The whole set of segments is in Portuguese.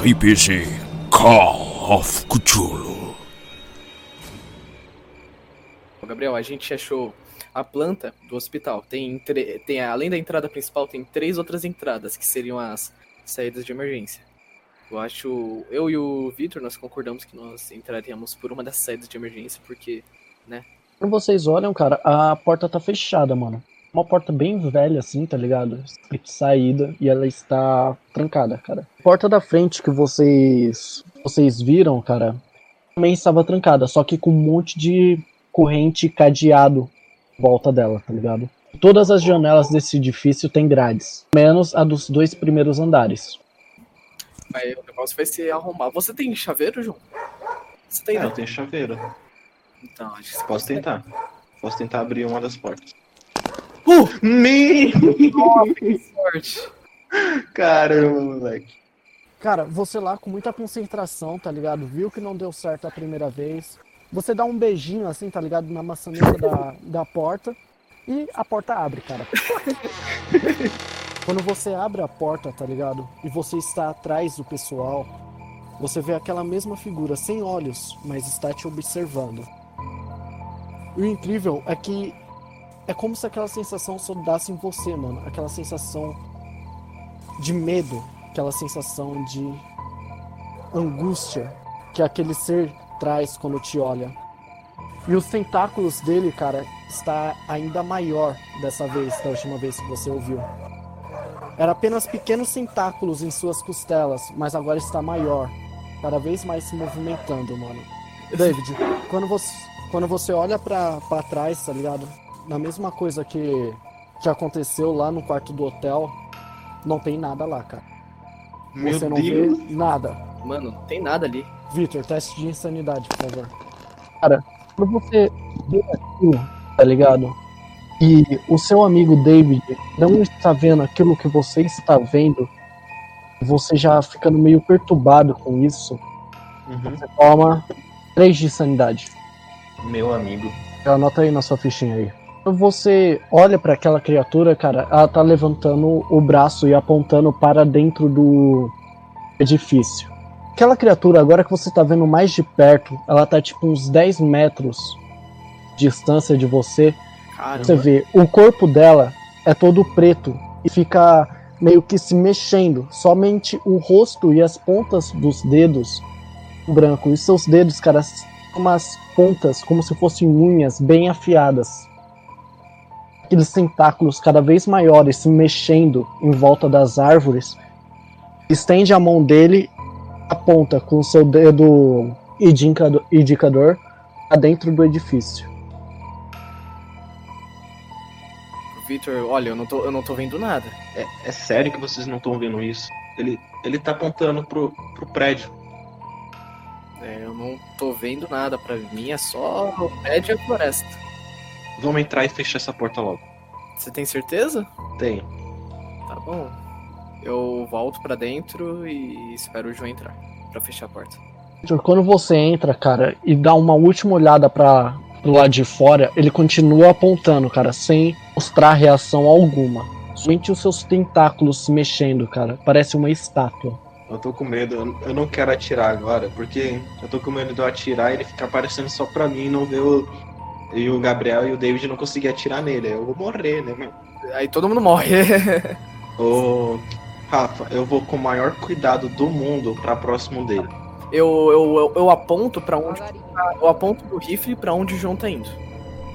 RPG Call of Cthulhu. Gabriel, a gente achou a planta do hospital. Tem, tem além da entrada principal, tem três outras entradas que seriam as saídas de emergência. Eu acho, eu e o Victor nós concordamos que nós entraríamos por uma das saídas de emergência porque, né? Quando vocês olham, cara, a porta tá fechada, mano. Uma porta bem velha assim, tá ligado? Escrito saída e ela está trancada, cara. A porta da frente que vocês vocês viram, cara, também estava trancada, só que com um monte de corrente cadeado em volta dela, tá ligado? Todas as janelas desse edifício têm grades, menos a dos dois primeiros andares. Aí o negócio vai ser arrumar. Você tem chaveiro, João? Você tem, é, eu tenho chaveiro. Então, acho que você Posso tentar. Posso tentar abrir uma das portas. Uh! Me! que sorte! Caramba, moleque. Cara, você lá com muita concentração, tá ligado? Viu que não deu certo a primeira vez. Você dá um beijinho assim, tá ligado? Na maçaneta da, da porta. E a porta abre, cara. Quando você abre a porta, tá ligado? E você está atrás do pessoal, você vê aquela mesma figura sem olhos, mas está te observando. E o incrível é que é como se aquela sensação soldasse em você, mano. Aquela sensação de medo, aquela sensação de angústia que aquele ser traz quando te olha. E os tentáculos dele, cara, está ainda maior dessa vez, da última vez que você ouviu. Era apenas pequenos tentáculos em suas costelas, mas agora está maior, cada vez mais se movimentando, mano. David, quando você, quando você olha pra trás, tá ligado? Na mesma coisa que, que aconteceu lá no quarto do hotel, não tem nada lá, cara. Meu você não Deus. vê nada. Mano, não tem nada ali. Vitor, teste de insanidade, por favor. Cara, quando você vê aquilo, tá ligado? E o seu amigo David não está vendo aquilo que você está vendo, você já ficando meio perturbado com isso, Uhum. você toma 3 de sanidade. Meu amigo. Já anota aí na sua fichinha aí. Você olha para aquela criatura, cara, ela tá levantando o braço e apontando para dentro do edifício. Aquela criatura, agora que você tá vendo mais de perto, ela tá tipo uns 10 metros de distância de você. Caramba. Você vê, o corpo dela é todo preto e fica meio que se mexendo. Somente o rosto e as pontas dos dedos branco. E seus dedos, cara, são umas pontas como se fossem unhas bem afiadas. Aqueles tentáculos cada vez maiores se mexendo em volta das árvores. Estende a mão dele, aponta com o seu dedo indicador, indicador pra dentro do edifício. Victor, olha, eu não tô, eu não tô vendo nada. É, é sério que vocês não estão vendo isso? Ele, ele tá apontando pro, pro prédio. É, eu não tô vendo nada. Pra mim é só o prédio e a floresta. Vamos entrar e fechar essa porta logo. Você tem certeza? Tem. Tá bom. Eu volto pra dentro e espero o João entrar pra fechar a porta. Quando você entra, cara, e dá uma última olhada para pro lado de fora, ele continua apontando, cara, sem mostrar reação alguma. Somente os seus tentáculos se mexendo, cara. Parece uma estátua. Eu tô com medo, eu- eu não quero atirar agora, porque eu tô com medo de eu atirar e ele ficar aparecendo só pra mim e não ver o. E o Gabriel e o David não conseguir atirar nele. Eu vou morrer, né, meu? Aí todo mundo morre. Ô. Rafa, eu vou com o maior cuidado do mundo pra próximo dele. eu, eu, eu, eu aponto pra onde. Eu aponto o rifle pra onde o João tá indo.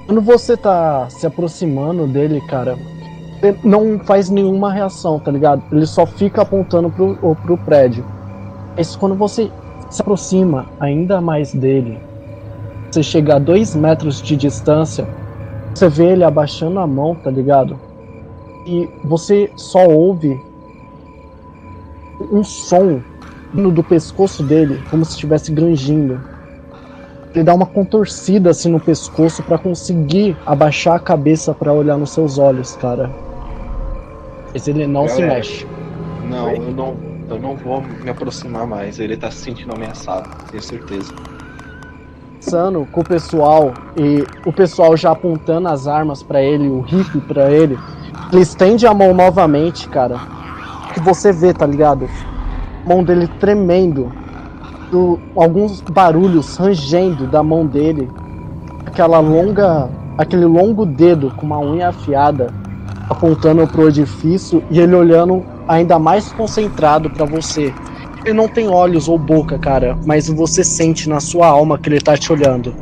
Quando você tá se aproximando dele, cara, ele não faz nenhuma reação, tá ligado? Ele só fica apontando pro, o- pro prédio. Mas quando você se aproxima ainda mais dele, você chega a dois metros de distância, você vê ele abaixando a mão, tá ligado? E você só ouve um som vindo do pescoço dele, como se estivesse grangindo. Ele dá uma contorcida assim no pescoço pra conseguir abaixar a cabeça pra olhar nos seus olhos, cara. Mas ele não se Galera. mexe. Não, eu não, eu não vou me aproximar mais. Ele tá se sentindo ameaçado, tenho certeza. Conversando com o pessoal e o pessoal já apontando as armas pra ele, o rifle pra ele, ele estende a mão novamente, cara. Que você vê, tá ligado? mão dele tremendo, do, alguns barulhos rangendo da mão dele, aquela longa, aquele longo dedo com uma unha afiada apontando pro edifício e ele olhando ainda mais concentrado para você. Ele não tem olhos ou boca, cara, mas você sente na sua alma que ele tá te olhando.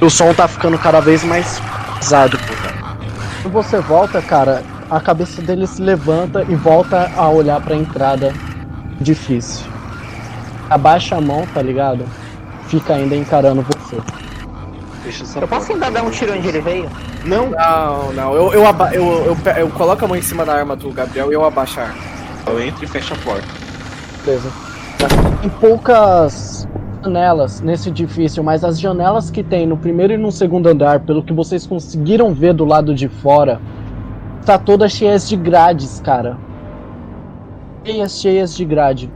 O som tá ficando cada vez mais pesado, cara. Quando você volta, cara, a cabeça dele se levanta e volta a olhar para a entrada difícil. Abaixa a mão, tá ligado? Fica ainda encarando você. Eu posso tentar dar um tiro onde ele veio? Não, Não, não. Eu, eu, aba- eu, eu coloco a mão em cima da arma do Gabriel e eu abaixo a arma. eu entro e fecho a porta. Beleza. Tem poucas janelas nesse edifício, mas as janelas que tem no primeiro e no segundo andar, pelo que vocês conseguiram ver do lado de fora, tá todas cheias de grades, cara. Cheias, cheias de grade.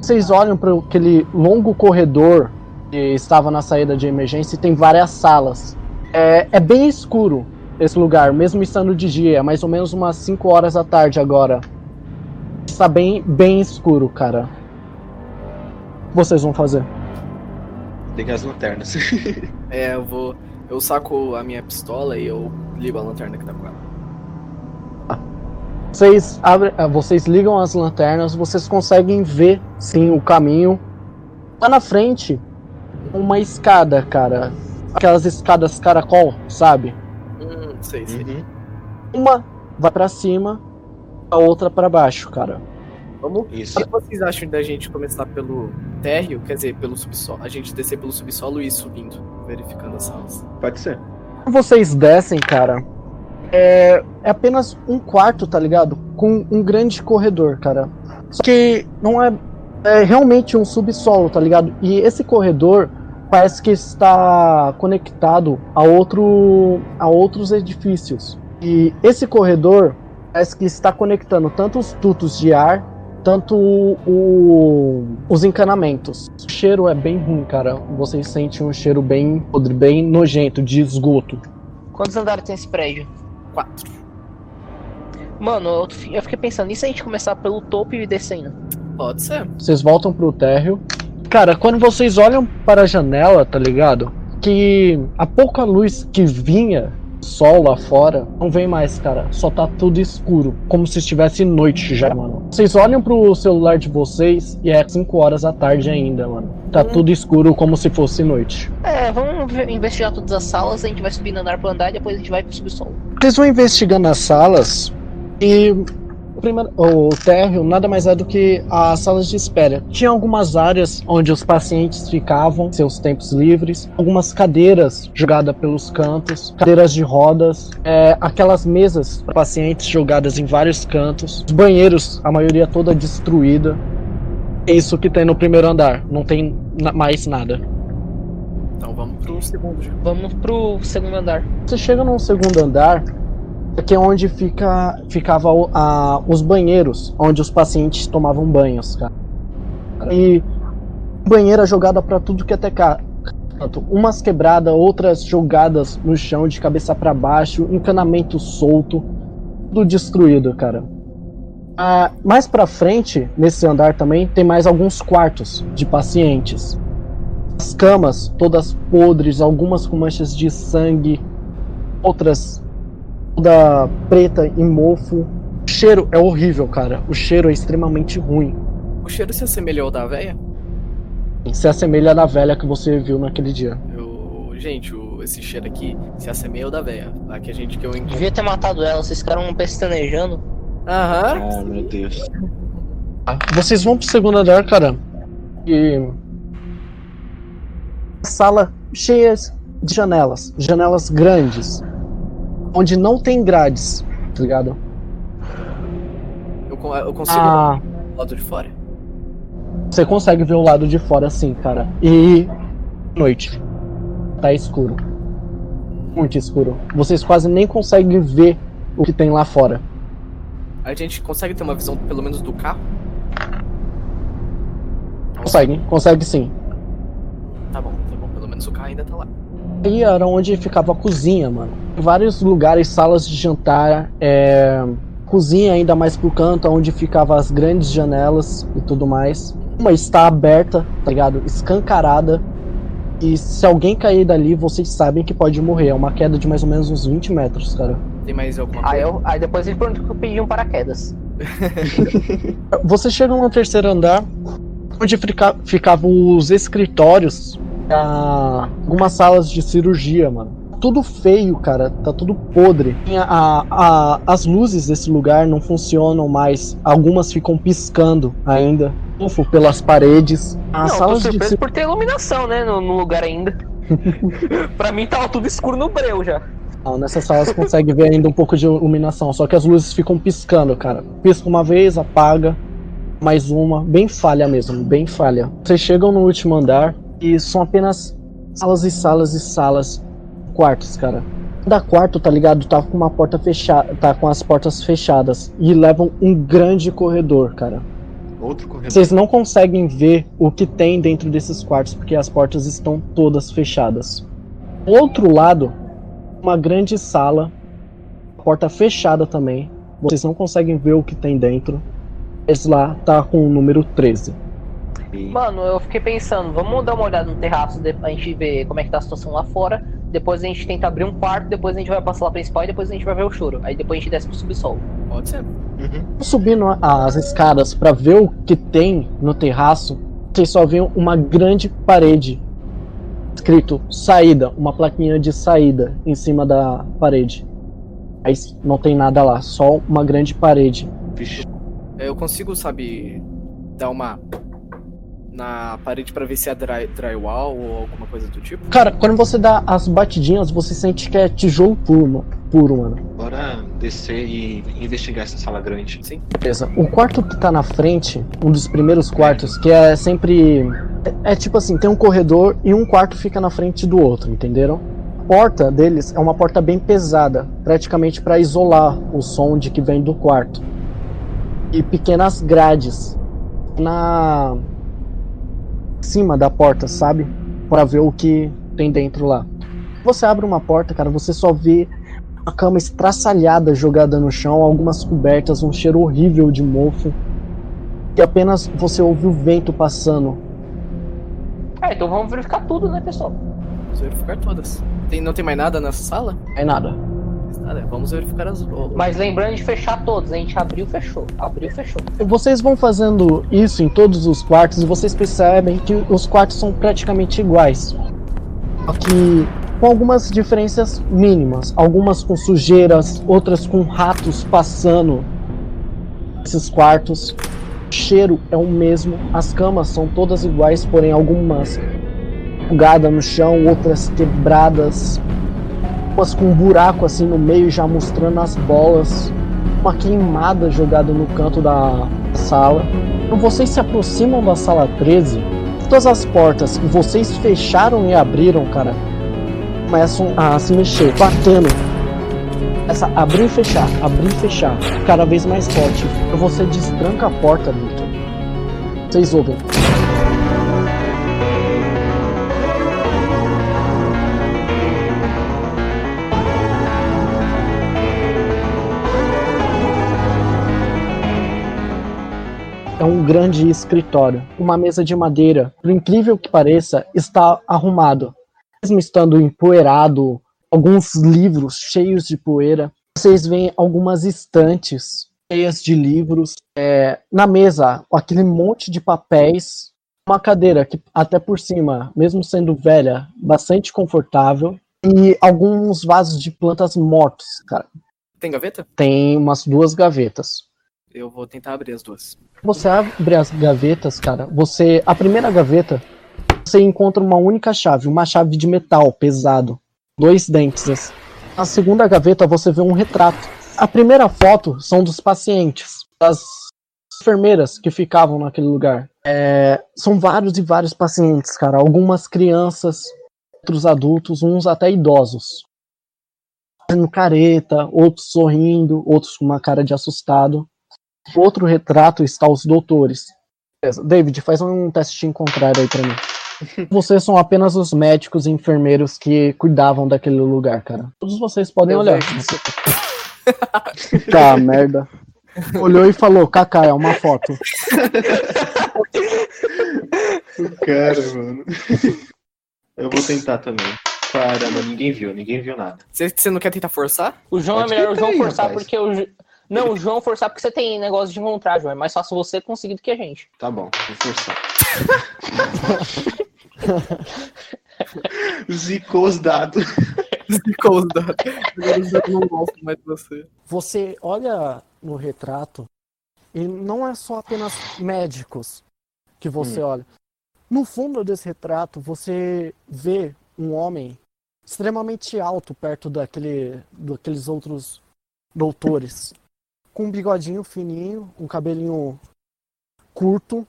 Vocês olham para aquele longo corredor que estava na saída de emergência e tem várias salas. É, é bem escuro esse lugar, mesmo estando de dia, é mais ou menos umas 5 horas da tarde agora. Está bem, bem escuro, cara. O que vocês vão fazer? Liga as lanternas. É, eu vou. Eu saco a minha pistola e eu ligo a lanterna que tá com ela. Vocês, abrem, ah, vocês ligam as lanternas, vocês conseguem ver sim o caminho. Lá na frente, uma escada, cara. Aquelas escadas caracol, sabe? Hum, sei, sei. Uhum. Uma vai pra cima, a outra pra baixo, cara. Vamos. Isso. O que vocês acham da gente começar pelo térreo? Quer dizer, pelo subsolo. A gente descer pelo subsolo e ir subindo, verificando as salas. Pode ser. Quando vocês descem, cara, é, é apenas um quarto, tá ligado? Com um grande corredor, cara. Só que não é, é realmente um subsolo, tá ligado? E esse corredor parece que está conectado a, outro, a outros edifícios. E esse corredor parece que está conectando tanto os dutos de ar, tanto o- os encanamentos. O cheiro é bem ruim, cara. Vocês sentem um cheiro bem podre, bem nojento, de esgoto. Quantos andares tem esse prédio? Quatro. Mano, eu, eu fiquei pensando, e se a gente começar pelo topo e ir descendo? Pode ser. Vocês voltam pro térreo. Cara, quando vocês olham para a janela, tá ligado? Que a pouca luz que vinha sol lá fora não vem mais, cara. Só tá tudo escuro, como se estivesse noite já, mano. Vocês olham pro celular de vocês e é 5 horas da tarde ainda, mano. Tá tudo escuro como se fosse noite. É, vamos investigar todas as salas, a gente vai subindo andar por andar e depois a gente vai pro subsolo. Vocês vão investigando as salas e primeiro, o térreo nada mais é do que as salas de espera. Tinha algumas áreas onde os pacientes ficavam, seus tempos livres, algumas cadeiras jogadas pelos cantos, cadeiras de rodas, é, aquelas mesas para pacientes jogadas em vários cantos, os banheiros, a maioria toda destruída. É isso que tem no primeiro andar, não tem na- mais nada. Então vamos pro segundo já. Vamos pro segundo andar. Você chega no segundo andar, que é onde fica, ficava a- os banheiros, onde os pacientes tomavam banhos, cara. E banheira jogada pra tudo que até cá. Umas quebradas, outras jogadas no chão de cabeça pra baixo, encanamento solto, tudo destruído, cara. Ah, mais pra frente, nesse andar também, tem mais alguns quartos de pacientes. As camas todas podres, algumas com manchas de sangue, outras toda preta e mofo. O cheiro é horrível, cara. O cheiro é extremamente ruim. O cheiro se assemelhou ao da véia? Se assemelha da velha que você viu naquele dia. Eu... Gente, o... esse cheiro aqui se assemelha ao da véia. A que a gente que eu encontrei. Devia ter matado ela, vocês ficaram pestanejando. Aham. Ah, meu Deus. Vocês vão pro segundo andar, cara. E. Sala cheia de janelas. Janelas grandes. Onde não tem grades, tá ligado? Eu, eu consigo Ah, ver do lado de fora? você consegue ver o lado de fora assim, cara. E. Noite. Tá escuro. Muito escuro. Vocês quase nem conseguem ver o que tem lá fora. A gente consegue ter uma visão pelo menos do carro? Consegue, consegue sim. Tá bom, tá bom. Pelo menos o carro ainda tá lá. Aí era onde ficava a cozinha, mano. Vários lugares, salas de jantar, é, Cozinha ainda mais pro canto, onde ficavam as grandes janelas e tudo mais. Uma está aberta, tá ligado? Escancarada. E se alguém cair dali, vocês sabem que pode morrer. É uma queda de mais ou menos uns 20 metros, cara. Tem mais alguma Aí, coisa? eu, aí depois ele perguntou que eu pedi um paraquedas. Você chega no terceiro andar, onde fica, ficavam os escritórios, algumas salas de cirurgia, mano. Tudo feio, cara, tá tudo podre. A- a- as luzes desse lugar não funcionam mais, algumas ficam piscando ainda. Ufo pelas paredes. As não, tô salas de surpreso cir- por ter iluminação, né, no, no lugar ainda. pra mim tava tudo escuro no breu já. Não, nessas salas você consegue ver ainda um pouco de iluminação, só que as luzes ficam piscando, cara. Pisca uma vez, apaga, mais uma, bem falha mesmo, bem falha. Vocês chegam no último andar e são apenas salas e salas e salas, quartos, cara. Cada quarto, tá ligado? Tá com uma porta fechada, tá com as portas fechadas e levam um grande corredor, cara. Outro corredor. Vocês não conseguem ver o que tem dentro desses quartos porque as portas estão todas fechadas. Outro lado, uma grande sala, porta fechada também. Vocês não conseguem ver o que tem dentro. Esse lá tá com o número 13. Mano, eu fiquei pensando, vamos dar uma olhada no terraço de- pra gente ver como é que tá a situação lá fora. Depois a gente tenta abrir um quarto, depois a gente vai pra sala principal e depois a gente vai ver o choro. Aí depois a gente desce pro subsolo. Pode ser. Uhum. Subindo as escadas pra ver o que tem no terraço, vocês só veem uma grande parede escrito saída, uma plaquinha de saída em cima da parede. Aí não tem nada lá, só uma grande parede. Vixe. Eu consigo, sabe, dar uma na parede pra ver se é dry, drywall ou alguma coisa do tipo? Cara, quando você dá as batidinhas, você sente que é tijolo puro, puro mano. Bora descer e investigar essa sala grande. Sim. Beleza. O quarto que tá na frente, um dos primeiros quartos, que é sempre. É, é tipo assim, tem um corredor e um quarto fica na frente do outro, entenderam? A porta deles é uma porta bem pesada, praticamente para isolar o som de que vem do quarto. E pequenas grades na cima da porta, sabe? Para ver o que tem dentro lá. Você abre uma porta, cara, você só vê uma cama estraçalhada jogada no chão, algumas cobertas, um cheiro horrível de mofo. E apenas você ouve o vento passando. É, então vamos verificar tudo, né, pessoal? Vamos verificar todas. Tem, não tem mais nada nessa sala? É nada. Mais Nada. Vamos verificar as. Mas lembrando de fechar todos, a gente abriu, fechou. Abriu, fechou. Vocês vão fazendo isso em todos os quartos e vocês percebem que os quartos são praticamente iguais. Só que com algumas diferenças mínimas. Algumas com sujeiras, outras com ratos passando esses quartos. O cheiro é o mesmo, as camas são todas iguais, porém algumas bugadas no chão, outras quebradas, umas com um buraco assim no meio já mostrando as bolas, uma queimada jogada no canto da sala. Quando vocês se aproximam da sala 13, todas as portas que vocês fecharam e abriram, cara, começam a se mexer, batendo. Essa abrir e fechar, abrir e fechar, cada vez mais forte. Você destranca a porta, Victor, vocês ouvem. É um grande escritório. Uma mesa de madeira, por incrível que pareça, está arrumado. Mesmo estando empoeirado, alguns livros cheios de poeira. Vocês veem algumas estantes cheias de livros. É, na mesa, aquele monte de papéis. Uma cadeira que, até por cima, mesmo sendo velha, bastante confortável. E alguns vasos de plantas mortos, cara. Tem gaveta? Tem umas duas gavetas. Eu vou tentar abrir as duas. Você abre as gavetas, cara. Você. A primeira gaveta, você encontra uma única chave, uma chave de metal pesado. Dois dentes. assim. Na segunda gaveta, você vê um retrato. A primeira foto são dos pacientes, das enfermeiras que ficavam naquele lugar. É, são vários e vários pacientes, cara. Algumas crianças, outros adultos, uns até idosos. Fazendo careta, outros sorrindo, outros com uma cara de assustado. Outro retrato está os doutores. Beleza. David, faz um teste de encontrar aí pra mim. Vocês são apenas os médicos e enfermeiros que cuidavam daquele lugar, cara. Todos vocês podem olhar. Tá, merda. Olhou e falou, Kaká, é uma foto. O cara, mano. Eu vou tentar também. Caramba, ninguém viu, ninguém viu nada. Você, não quer tentar forçar? O João Pode é melhor o João aí, forçar rapaz. porque o. Não, o João forçar porque você tem negócio de encontrar, João. É mais fácil você conseguir do que a gente. Tá bom, vou forçar. Zicou os dados. Ficou os dados. Agora os dados não gostam mais de você. Você olha no retrato e não é só apenas médicos que você olha. No fundo desse retrato, você vê um homem extremamente alto perto daquele, daqueles outros doutores. Com um bigodinho fininho, um cabelinho curto.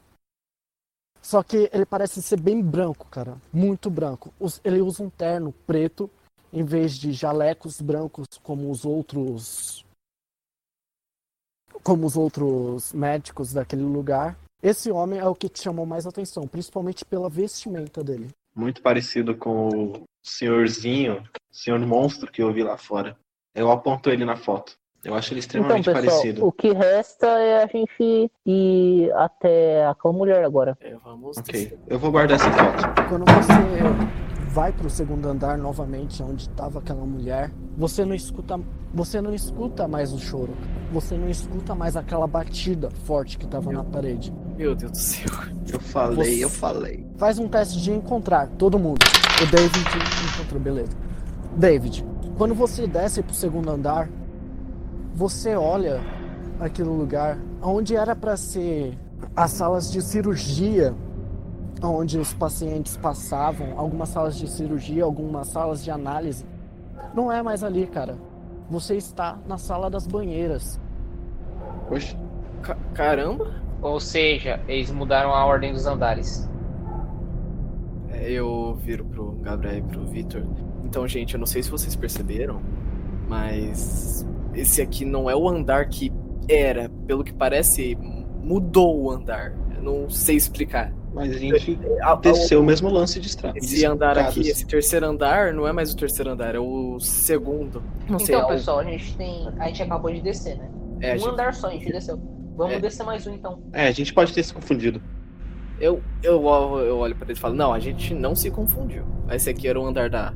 Só que ele parece ser bem branco, cara. Muito branco. Ele usa um terno preto em vez de jalecos brancos como os outros como os outros médicos daquele lugar. Esse homem é o que te chamou mais atenção, principalmente pela vestimenta dele. Muito parecido com o senhorzinho, senhor monstro que eu vi lá fora. Eu aponto ele na foto. Eu acho ele Então, extremamente pessoal, parecido. o que resta é a gente ir até aquela mulher agora. É, vamos. Ok, eu vou guardar essa foto. Quando você vai pro segundo andar novamente, onde estava aquela mulher, você não escuta, você não escuta mais o choro. Você não escuta mais aquela batida forte que estava na parede. Meu Deus do céu. Eu falei, Você- eu falei. Faz um teste de encontrar todo mundo. O David encontrou, beleza. David, quando você desce pro segundo andar, você olha aquele lugar onde era para ser as salas de cirurgia, onde os pacientes passavam, algumas salas de cirurgia, algumas salas de análise. Não é mais ali, cara. Você está na sala das banheiras. Poxa, Ca- caramba. Ou seja, eles mudaram a ordem dos andares. É, Eu viro pro Gabriel e pro Victor. Então, gente, eu não sei se vocês perceberam, mas esse aqui não é o andar que era. Pelo que parece, mudou o andar. Eu não sei explicar. mas a gente A- a- desceu o mesmo lance de estrada. Esse andar aqui, esse terceiro andar, não é mais o terceiro andar, é o segundo. Não sei, então, é o- pessoal, a gente tem. A gente acabou de descer, né? é, a um gente- andar só, a gente desceu. Vamos É. descer mais um então. É, a gente pode ter se confundido. eu, eu, eu olho pra ele e falo, não, a gente não se confundiu. Esse aqui era o andar da,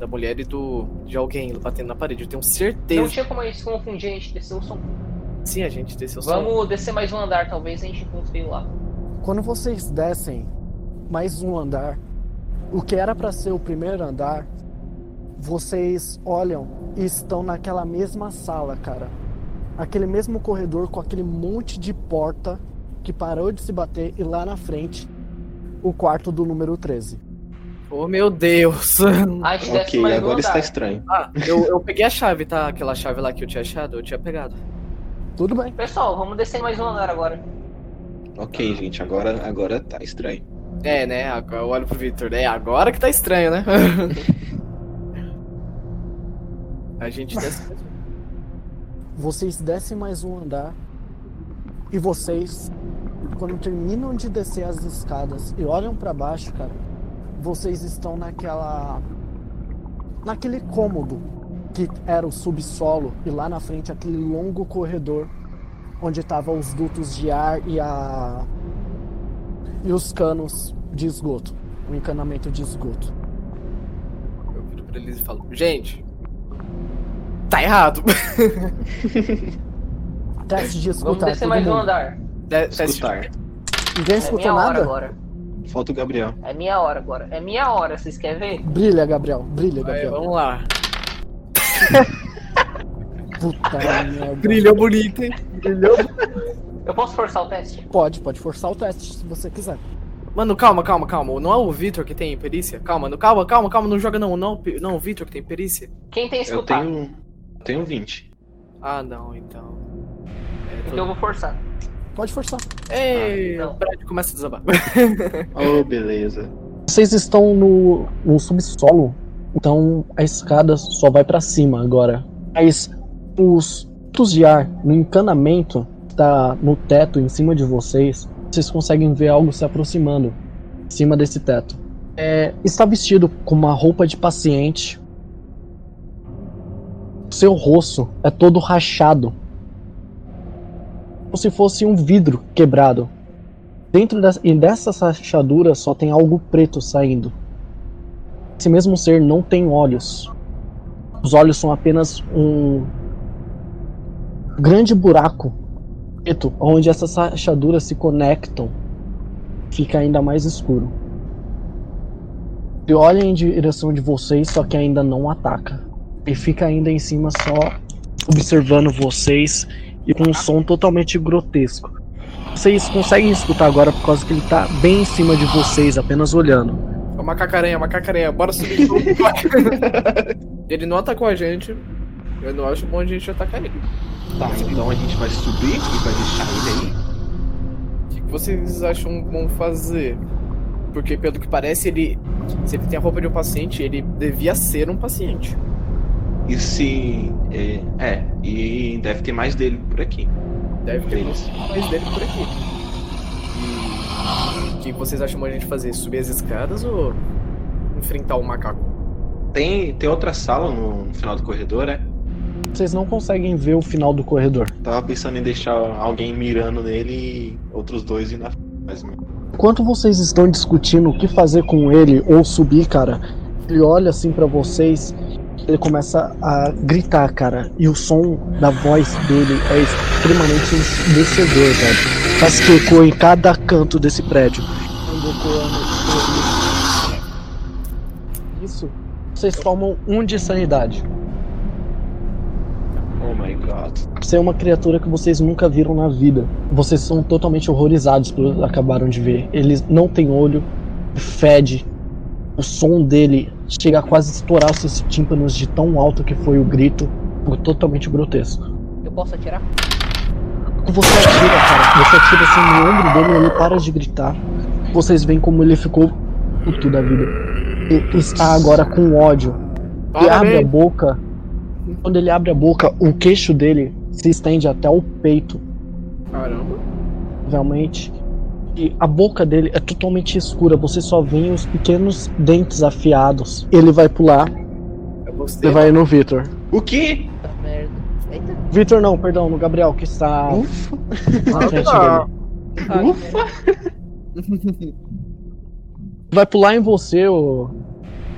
da mulher e do de alguém batendo na parede. Eu tenho certeza. Não tinha como a gente se confundir, a gente desceu o som. Sim, a gente desceu só. Vamos descer mais um andar, talvez a gente encontre lá. Quando vocês descem mais um andar, o que era para ser o primeiro andar, vocês olham e estão naquela mesma sala, cara. Aquele mesmo corredor com aquele monte de porta que parou de se bater e lá na frente o quarto do número 13. Oh, meu Deus. Ok, agora está estranho. ah, eu, eu peguei a chave, tá? Aquela chave lá que eu tinha achado, eu tinha pegado. Tudo bem. Pessoal, vamos descer mais um andar agora. Ok, gente, agora, agora tá estranho. É, né? Agora eu olho pro Victor. É, agora que tá estranho, né? a gente desce. Vocês descem mais um andar e vocês, quando terminam de descer as escadas e olham pra baixo, cara, vocês estão naquela. naquele cômodo que era o subsolo e lá na frente aquele longo corredor onde estavam os dutos de ar e a. e os canos de esgoto, o encanamento de esgoto. Eu viro pra eles e falo, gente. Tá errado. Teste de Vamos escutar. descer todo mais um mundo. andar. De- teste de- Escutar. Ninguém É minha hora nada? agora. Falta o Gabriel. É minha hora agora. É minha hora, vocês querem ver? Brilha, Gabriel. Brilha, Gabriel. vamos lá. Puta merda. Brilhou bonito, hein? Brilhou. Eu posso forçar o teste? Pode, pode forçar o teste se você quiser. Mano, calma, calma, calma. Não é o Victor que tem perícia? Calma, não- calma, calma, calma, não joga não. Não, não o Victor que tem perícia. Quem tem Eu escutar? tenho. eu tenho 20. Ah, não, então. É, Então eu vou forçar. Pode forçar. Ei, Ah, não. o prédio começa a desabar. Oh, beleza. Vocês estão no, no subsolo, então a escada só vai pra cima agora. Mas os dutos de ar no encanamento tá no teto em cima de vocês. Vocês conseguem ver algo se aproximando em cima desse teto. É, está vestido com uma roupa de paciente. Seu rosto é todo rachado. Como se fosse um vidro quebrado. Dentro das, e dessas rachaduras só tem algo preto saindo. Esse mesmo ser não tem olhos. Os olhos são apenas um grande buraco preto onde essas rachaduras se conectam. Fica ainda mais escuro. Ele olha em direção de vocês, só que ainda não ataca. Ele fica ainda em cima só observando vocês e com um som totalmente grotesco. Vocês conseguem escutar agora por causa que ele tá bem em cima de vocês, apenas olhando. É uma cacaranha, uma cacaranha. Bora subir. ele não atacou a gente. Eu não acho bom a gente atacar ele. Tá, então a gente vai subir e vai deixar ele aí. O que que vocês acham bom fazer? Porque pelo que parece, ele. Se ele tem a roupa de um paciente, ele devia ser um paciente. E se. É, é, e deve ter mais dele por aqui. Deve ter Deles. mais dele por aqui. E. O que vocês acham a gente fazer? Subir as escadas ou enfrentar o macaco? Tem, tem outra sala no, no final do corredor, é? Vocês não conseguem ver o final do corredor. Tava pensando em deixar alguém mirando nele e outros dois indo na. Mas Enquanto vocês estão discutindo o que fazer com ele ou subir, cara, ele olha assim pra vocês, ele começa a gritar, cara, e o som da voz dele é extremamente ensurdecedor, cara. Faz que ecoa em cada canto desse prédio. Isso. Vocês tomam um de sanidade. Oh my god. Você é uma criatura que vocês nunca viram na vida. Vocês são totalmente horrorizados pelo que acabaram de ver. Ele não tem olho, fede. O som dele chega a quase estourar os seus tímpanos de tão alto que foi o grito. Ficou totalmente grotesco. Eu posso atirar? Você atira, cara. Você atira assim no ombro dele e ele para de gritar. Vocês veem como ele ficou puto da vida. Ele está agora com ódio. Ele Para, abre a boca. Quando ele abre a boca, o queixo dele se estende até o peito, Caramba. realmente. E a boca dele é totalmente escura. Você só vê os pequenos dentes afiados. Ele vai pular. É você. Ele vai no Victor. O quê? Victor não, perdão, no Gabriel, que está Ufa! na frente Ah, dele. Ufa! vai pular em você, ou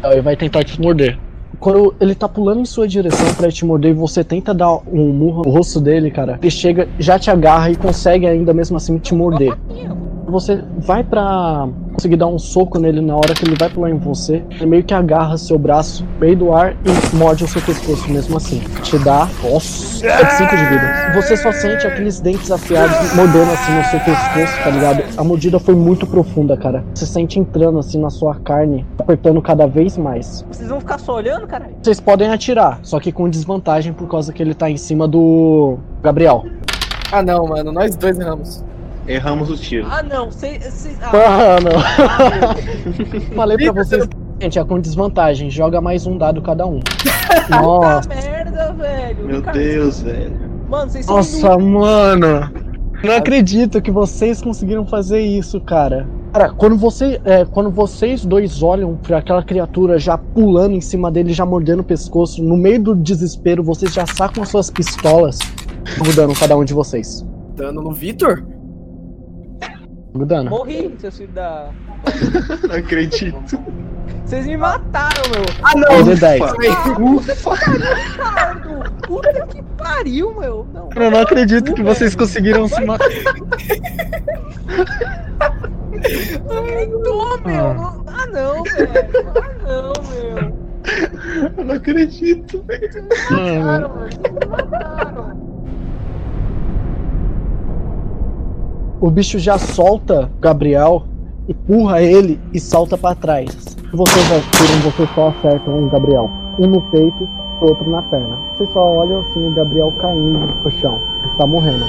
ele vai tentar te morder. Quando ele tá pulando em sua direção pra te morder e você tenta dar um murro no rosto dele, cara, ele chega, já te agarra e consegue ainda mesmo assim te morder. Você vai pra conseguir dar um soco nele na hora que ele vai pular em você, ele meio que agarra seu braço no meio do ar e morde o seu pescoço mesmo assim. Te dá, nossa, 5 de vida. Você só sente aqueles dentes afiados mordendo assim no seu pescoço, tá ligado? A mordida foi muito profunda, cara. Você sente entrando assim na sua carne, apertando cada vez mais. Vocês vão ficar só olhando, caralho? Vocês podem atirar, só que com desvantagem por causa que ele tá em cima do Gabriel. Ah não, mano, nós dois erramos. Erramos o tiro. Ah, não. Vocês. Ah, Ah, não. Falei pra vocês, gente, é com desvantagem. Joga mais um dado cada um. Nossa, puta merda, velho. Meu Cara, Deus, velho. Mano, vocês são nossa, mano. Não acredito que vocês conseguiram fazer isso, cara. Cara, quando, você, é, quando vocês dois olham pra aquela criatura já pulando em cima dele, já mordendo o pescoço, no meio do desespero, vocês já sacam as suas pistolas, mudando cada um de vocês. Dando no Vitor? Mudando. Morri, seus filhos da. Não acredito. Vocês me mataram, meu. Ah não! Fazer 10. Ufa! Caralho, puta que pariu, meu. Não. Eu não acredito que vocês conseguiram se matar. Tô, meu. Ah. Não- Ah, não, velho. Ah, não, meu. Eu não acredito, velho. Mataram, velho. Vocês me mataram. O bicho já solta Gabriel, empurra ele e salta pra trás. Vocês atiram, vocês só acertam o Gabriel. Um no peito, outro na perna. Vocês só olham assim o Gabriel caindo no chão. Está morrendo.